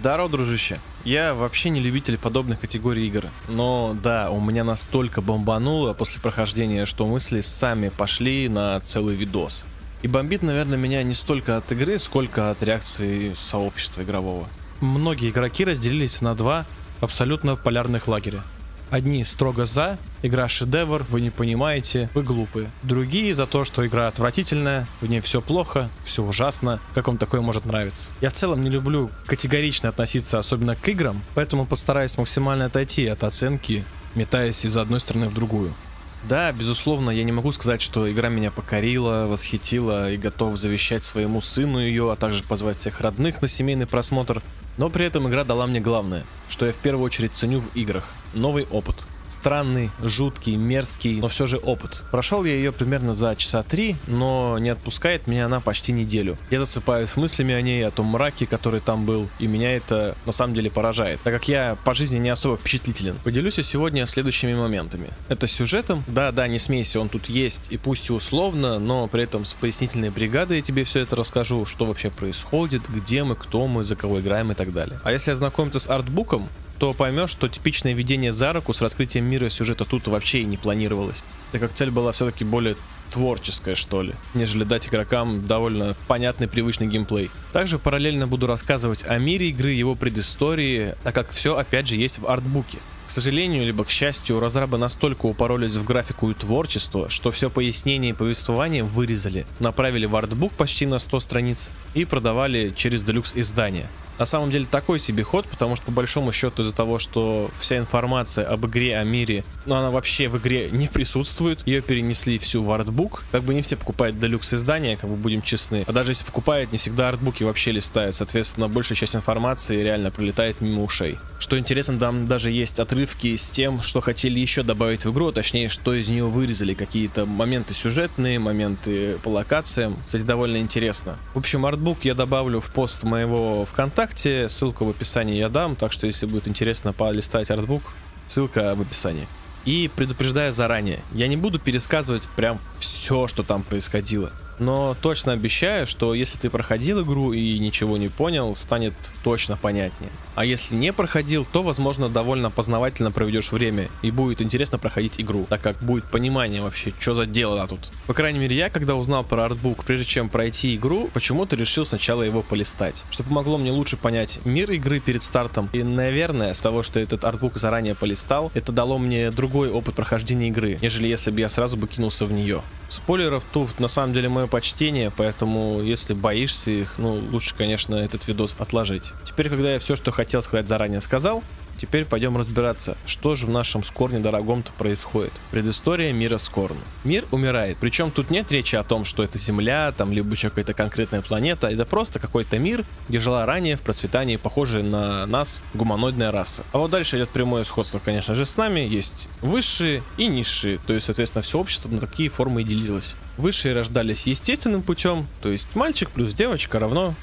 Здорово, дружище. Я вообще не любитель подобных категорий игр. Но да, у меня настолько бомбануло после прохождения, что мысли сами пошли на целый видос. И бомбит, наверное, меня не столько от игры, сколько от реакции сообщества игрового. Многие игроки разделились на два абсолютно полярных лагеря. Одни строго за, игра шедевр, вы не понимаете, вы глупые. Другие за то, что игра отвратительная, в ней все плохо, все ужасно, как вам такое может нравиться. Я в целом не люблю категорично относиться особенно к играм, поэтому постараюсь максимально отойти от оценки, метаясь из одной стороны в другую. Да, безусловно, я не могу сказать, что игра меня покорила, восхитила и готов завещать своему сыну ее, а также позвать всех родных на семейный просмотр, но при этом игра дала мне главное, что я в первую очередь ценю в играх – новый опыт. Странный, жуткий, мерзкий, но все же опыт. Прошел я ее примерно за часа три, но не отпускает меня она почти неделю. Я засыпаю с мыслями о ней, о том мраке, который там был, и меня это на самом деле поражает, так как я по жизни не особо впечатлителен. Поделюсь я сегодня следующими моментами. Это сюжетом, да-да, не смейся, он тут есть, и пусть и условно, но при этом с пояснительной бригадой я тебе все это расскажу, что вообще происходит, где мы, кто мы, за кого играем и так далее. А если ознакомиться с артбуком, то поймешь, что типичное ведение за руку с раскрытием мира сюжета тут вообще и не планировалось. Так как цель была все-таки более творческая, что ли, нежели дать игрокам довольно понятный привычный геймплей. Также параллельно буду рассказывать о мире игры, его предыстории, так как все опять же есть в артбуке. К сожалению, либо к счастью, разрабы настолько упоролись в графику и творчество, что все пояснение и повествование вырезали, направили в артбук почти на 100 страниц и продавали через делюкс издания на самом деле такой себе ход, потому что по большому счету из-за того, что вся информация об игре, о мире, ну она вообще в игре не присутствует, ее перенесли всю в артбук, как бы не все покупают делюкс издания, как бы будем честны, а даже если покупают, не всегда артбуки вообще листают, соответственно большая часть информации реально пролетает мимо ушей. Что интересно, там даже есть отрывки с тем, что хотели еще добавить в игру, а точнее, что из нее вырезали, какие-то моменты сюжетные, моменты по локациям, кстати, довольно интересно. В общем, артбук я добавлю в пост моего ВКонтакте, ВКонтакте, ссылку в описании я дам, так что если будет интересно полистать артбук, ссылка в описании. И предупреждаю заранее, я не буду пересказывать прям все, что там происходило. Но точно обещаю, что если ты проходил игру и ничего не понял, станет точно понятнее. А если не проходил, то возможно довольно познавательно проведешь время и будет интересно проходить игру, так как будет понимание вообще, что за дело тут. По крайней мере я, когда узнал про артбук, прежде чем пройти игру, почему-то решил сначала его полистать, что помогло мне лучше понять мир игры перед стартом. И наверное, с того, что этот артбук заранее полистал, это дало мне другой опыт прохождения игры, нежели если бы я сразу бы кинулся в нее. Спойлеров тут на самом деле мое почтение, поэтому если боишься их, ну лучше, конечно, этот видос отложить. Теперь, когда я все, что хотел сказать заранее сказал, Теперь пойдем разбираться, что же в нашем Скорне дорогом-то происходит. Предыстория мира Скорн. Мир умирает, причем тут нет речи о том, что это Земля, там, либо еще какая-то конкретная планета, это просто какой-то мир, где жила ранее в процветании похожая на нас гуманоидная раса. А вот дальше идет прямое сходство, конечно же, с нами, есть высшие и низшие, то есть, соответственно, все общество на такие формы и делилось. Высшие рождались естественным путем, то есть мальчик плюс девочка равно...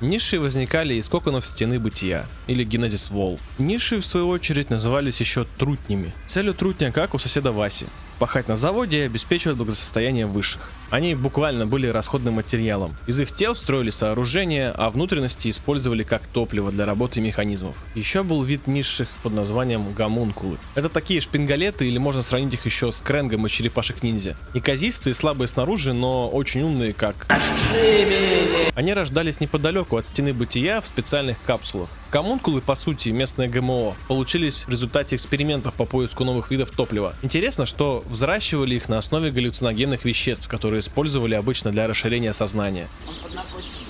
Ниши возникали из коконов стены бытия, или генезис вол. Ниши, в свою очередь, назывались еще трутнями. Целью трутня, как у соседа Васи, пахать на заводе и обеспечивать благосостояние высших. Они буквально были расходным материалом. Из их тел строили сооружения, а внутренности использовали как топливо для работы механизмов. Еще был вид низших под названием гомункулы. Это такие шпингалеты, или можно сравнить их еще с кренгом из черепашек ниндзя. Неказистые, слабые снаружи, но очень умные как... Они рождались неподалеку от стены бытия в специальных капсулах. Коммункулы, по сути, местное ГМО, получились в результате экспериментов по поиску новых видов топлива. Интересно, что взращивали их на основе галлюциногенных веществ, которые использовали обычно для расширения сознания. Он под наркотиками.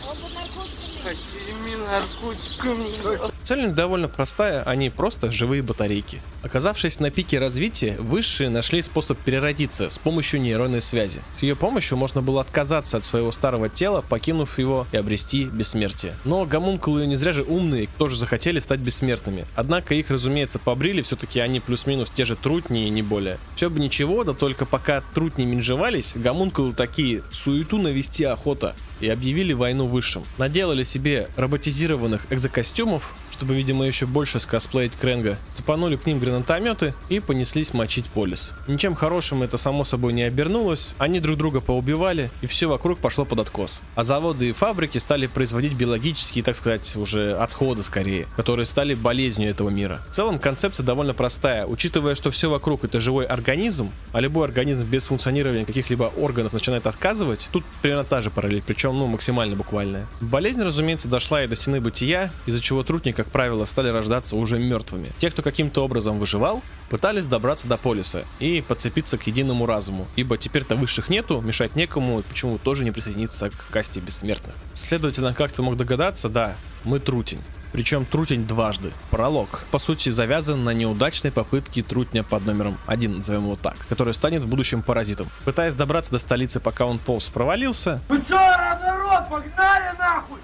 Цель довольно простая, они просто живые батарейки. Оказавшись на пике развития, высшие нашли способ переродиться с помощью нейронной связи. С ее помощью можно было отказаться от своего старого тела, покинув его и обрести бессмертие. Но гомункулы не зря же умные, тоже захотели стать бессмертными. Однако их, разумеется, побрили, все-таки они плюс-минус те же трутни и не более. Все бы ничего, да только пока трутни менжевались, гомункулы такие суету навести охота и объявили войну высшим. Наделали себе роботизированных экзокостюмов, чтобы, видимо, еще больше скосплеить Кренга, цепанули к ним гранатометы и понеслись мочить полис. Ничем хорошим это само собой не обернулось, они друг друга поубивали, и все вокруг пошло под откос. А заводы и фабрики стали производить биологические, так сказать, уже отходы скорее, которые стали болезнью этого мира. В целом концепция довольно простая, учитывая, что все вокруг это живой организм, а любой организм без функционирования каких-либо органов начинает отказывать, тут примерно та же параллель, причем ну максимально буквальная. Болезнь, разумеется, дошла и до стены бытия, из-за чего трутни, как правило, стали рождаться уже мертвыми. Те, кто каким-то образом выживал, пытались добраться до полиса и подцепиться к единому разуму, ибо теперь-то высших нету, мешать некому, почему тоже не присоединиться к касте бессмертных. Следовательно, как ты мог догадаться, да, мы трутень. Причем трутень дважды. Пролог, по сути, завязан на неудачной попытке трутня под номером 1, назовем его так, который станет в будущем паразитом. Пытаясь добраться до столицы, пока он полз провалился... Вы чё, народ, погнали нахуй!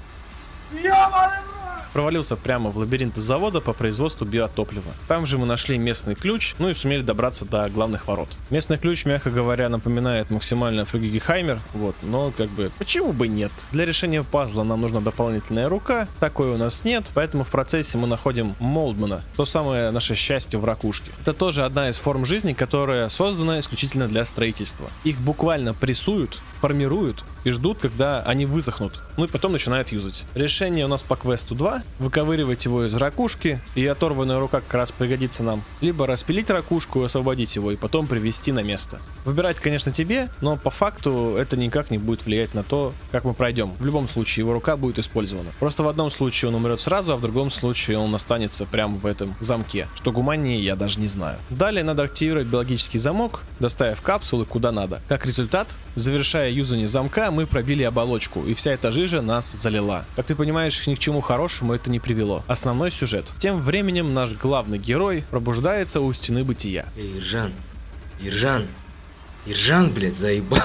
Ёбаный провалился прямо в лабиринт завода по производству биотоплива. Там же мы нашли местный ключ, ну и сумели добраться до главных ворот. Местный ключ, мягко говоря, напоминает максимально флюгигехаймер, вот, но как бы почему бы нет? Для решения пазла нам нужна дополнительная рука, такой у нас нет, поэтому в процессе мы находим Молдмана, то самое наше счастье в ракушке. Это тоже одна из форм жизни, которая создана исключительно для строительства. Их буквально прессуют, формируют и ждут, когда они высохнут. Ну и потом начинают юзать. Решение у нас по квесту 2. Выковыривать его из ракушки, и оторванная рука как раз пригодится нам. Либо распилить ракушку и освободить его, и потом привести на место. Выбирать, конечно, тебе, но по факту это никак не будет влиять на то, как мы пройдем. В любом случае, его рука будет использована. Просто в одном случае он умрет сразу, а в другом случае он останется прямо в этом замке. Что гуманнее, я даже не знаю. Далее надо активировать биологический замок, доставив капсулы куда надо. Как результат, завершая юзание замка, мы пробили оболочку, и вся эта жижа нас залила. Как ты понимаешь, ни к чему хорошему это не привело. Основной сюжет. Тем временем наш главный герой пробуждается у стены бытия. Эй, Иржан, Иржан, Иржан, блядь, заебал.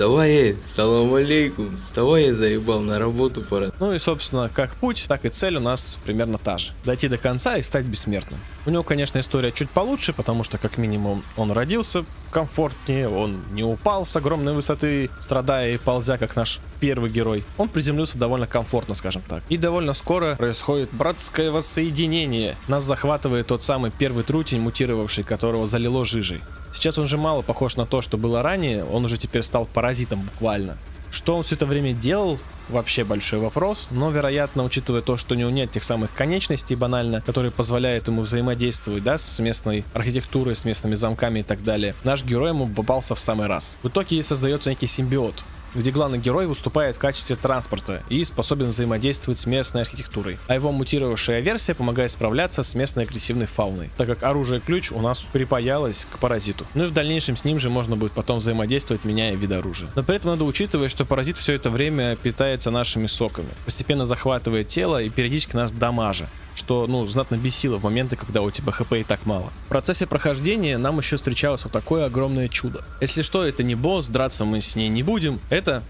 Вставай, салам алейкум, вставай, я заебал, на работу пора. Ну и, собственно, как путь, так и цель у нас примерно та же. Дойти до конца и стать бессмертным. У него, конечно, история чуть получше, потому что, как минимум, он родился комфортнее, он не упал с огромной высоты, страдая и ползя, как наш первый герой. Он приземлился довольно комфортно, скажем так. И довольно скоро происходит братское воссоединение. Нас захватывает тот самый первый трутень, мутировавший, которого залило жижей. Сейчас он же мало похож на то, что было ранее, он уже теперь стал паразитом буквально. Что он все это время делал, вообще большой вопрос, но, вероятно, учитывая то, что у него нет тех самых конечностей банально, которые позволяют ему взаимодействовать, да, с местной архитектурой, с местными замками и так далее, наш герой ему попался в самый раз. В итоге создается некий симбиот, где главный герой выступает в качестве транспорта и способен взаимодействовать с местной архитектурой, а его мутировавшая версия помогает справляться с местной агрессивной фауной, так как оружие-ключ у нас припаялось к паразиту. Ну и в дальнейшем с ним же можно будет потом взаимодействовать, меняя вид оружия. Но при этом надо учитывать, что паразит все это время питается нашими соками, постепенно захватывает тело и периодически нас дамажа что, ну, знатно бесило в моменты, когда у тебя хп и так мало. В процессе прохождения нам еще встречалось вот такое огромное чудо. Если что, это не босс, драться мы с ней не будем.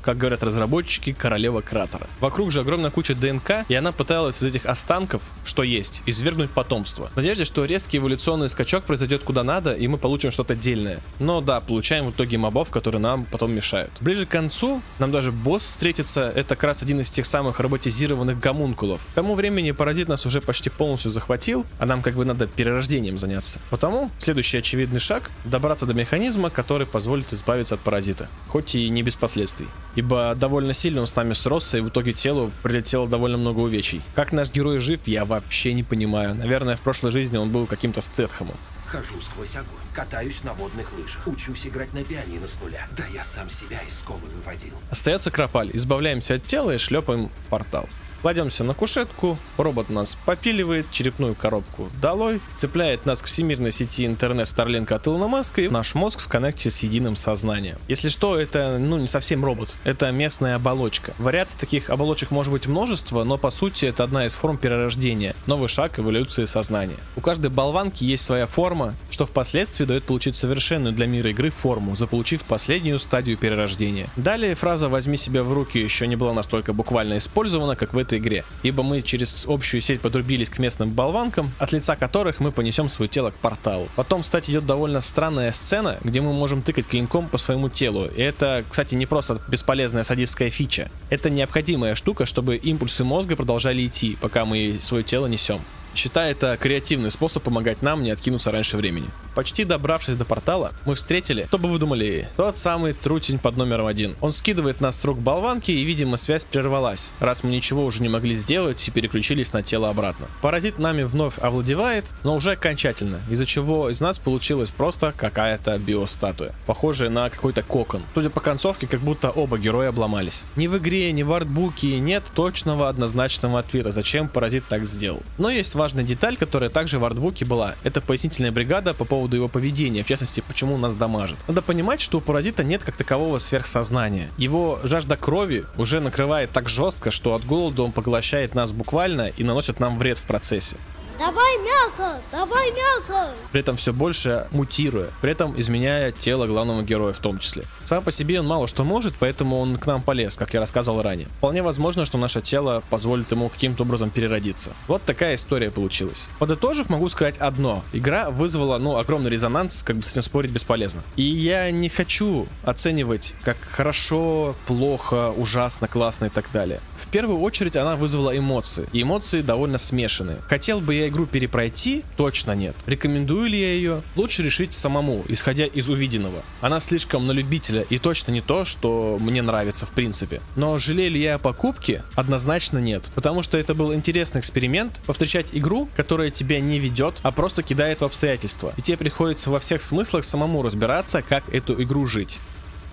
Как говорят разработчики, королева кратера. Вокруг же огромная куча ДНК, и она пыталась из этих останков, что есть, извергнуть потомство. В надежде, что резкий эволюционный скачок произойдет куда надо, и мы получим что-то отдельное. Но да, получаем в итоге мобов, которые нам потом мешают. Ближе к концу нам даже босс встретится, это как раз один из тех самых роботизированных гомункулов. К тому времени паразит нас уже почти полностью захватил, а нам как бы надо перерождением заняться. Потому следующий очевидный шаг — добраться до механизма, который позволит избавиться от паразита. Хоть и не без последствий. Ибо довольно сильно он с нами сросся, и в итоге телу прилетело довольно много увечий. Как наш герой жив, я вообще не понимаю. Наверное, в прошлой жизни он был каким-то Стэтхэмом. Хожу сквозь огонь, катаюсь на водных лыжах, учусь играть на пианино с нуля. Да я сам себя из комы выводил. Остается Кропаль. Избавляемся от тела и шлепаем в портал. Кладемся на кушетку, робот нас попиливает, черепную коробку долой, цепляет нас к всемирной сети интернет Starlink от Илона Маска и наш мозг в коннекте с единым сознанием. Если что, это ну не совсем робот, это местная оболочка. Вариаций таких оболочек может быть множество, но по сути это одна из форм перерождения, новый шаг эволюции сознания. У каждой болванки есть своя форма, что впоследствии дает получить совершенную для мира игры форму, заполучив последнюю стадию перерождения. Далее фраза «возьми себя в руки» еще не была настолько буквально использована, как в этой этой игре, ибо мы через общую сеть подрубились к местным болванкам, от лица которых мы понесем свое тело к порталу. Потом, кстати, идет довольно странная сцена, где мы можем тыкать клинком по своему телу. И это, кстати, не просто бесполезная садистская фича. Это необходимая штука, чтобы импульсы мозга продолжали идти, пока мы свое тело несем. Считай это креативный способ помогать нам не откинуться раньше времени. Почти добравшись до портала, мы встретили, кто бы вы думали, тот самый трутень под номером один. Он скидывает нас с рук болванки и, видимо, связь прервалась, раз мы ничего уже не могли сделать и переключились на тело обратно. Паразит нами вновь овладевает, но уже окончательно, из-за чего из нас получилась просто какая-то биостатуя, похожая на какой-то кокон. Судя по концовке, как будто оба героя обломались. Ни в игре, ни в артбуке нет точного однозначного ответа, зачем паразит так сделал. Но есть важная деталь, которая также в артбуке была. Это пояснительная бригада по поводу его поведения, в частности, почему нас дамажит. Надо понимать, что у паразита нет как такового сверхсознания. Его жажда крови уже накрывает так жестко, что от голода он поглощает нас буквально и наносит нам вред в процессе. Давай мясо! Давай мясо! При этом все больше мутируя, при этом изменяя тело главного героя в том числе. Сам по себе он мало что может, поэтому он к нам полез, как я рассказывал ранее. Вполне возможно, что наше тело позволит ему каким-то образом переродиться. Вот такая история получилась. Подытожив, могу сказать одно. Игра вызвала, ну, огромный резонанс, как бы с этим спорить бесполезно. И я не хочу оценивать, как хорошо, плохо, ужасно, классно и так далее. В первую очередь она вызвала эмоции. И эмоции довольно смешанные. Хотел бы я игру перепройти? Точно нет. Рекомендую ли я ее? Лучше решить самому, исходя из увиденного. Она слишком на любителя и точно не то, что мне нравится в принципе. Но жалею ли я о покупке? Однозначно нет. Потому что это был интересный эксперимент, повстречать игру, которая тебя не ведет, а просто кидает в обстоятельства. И тебе приходится во всех смыслах самому разбираться, как эту игру жить.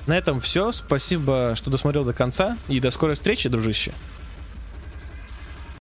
На этом все. Спасибо, что досмотрел до конца. И до скорой встречи, дружище.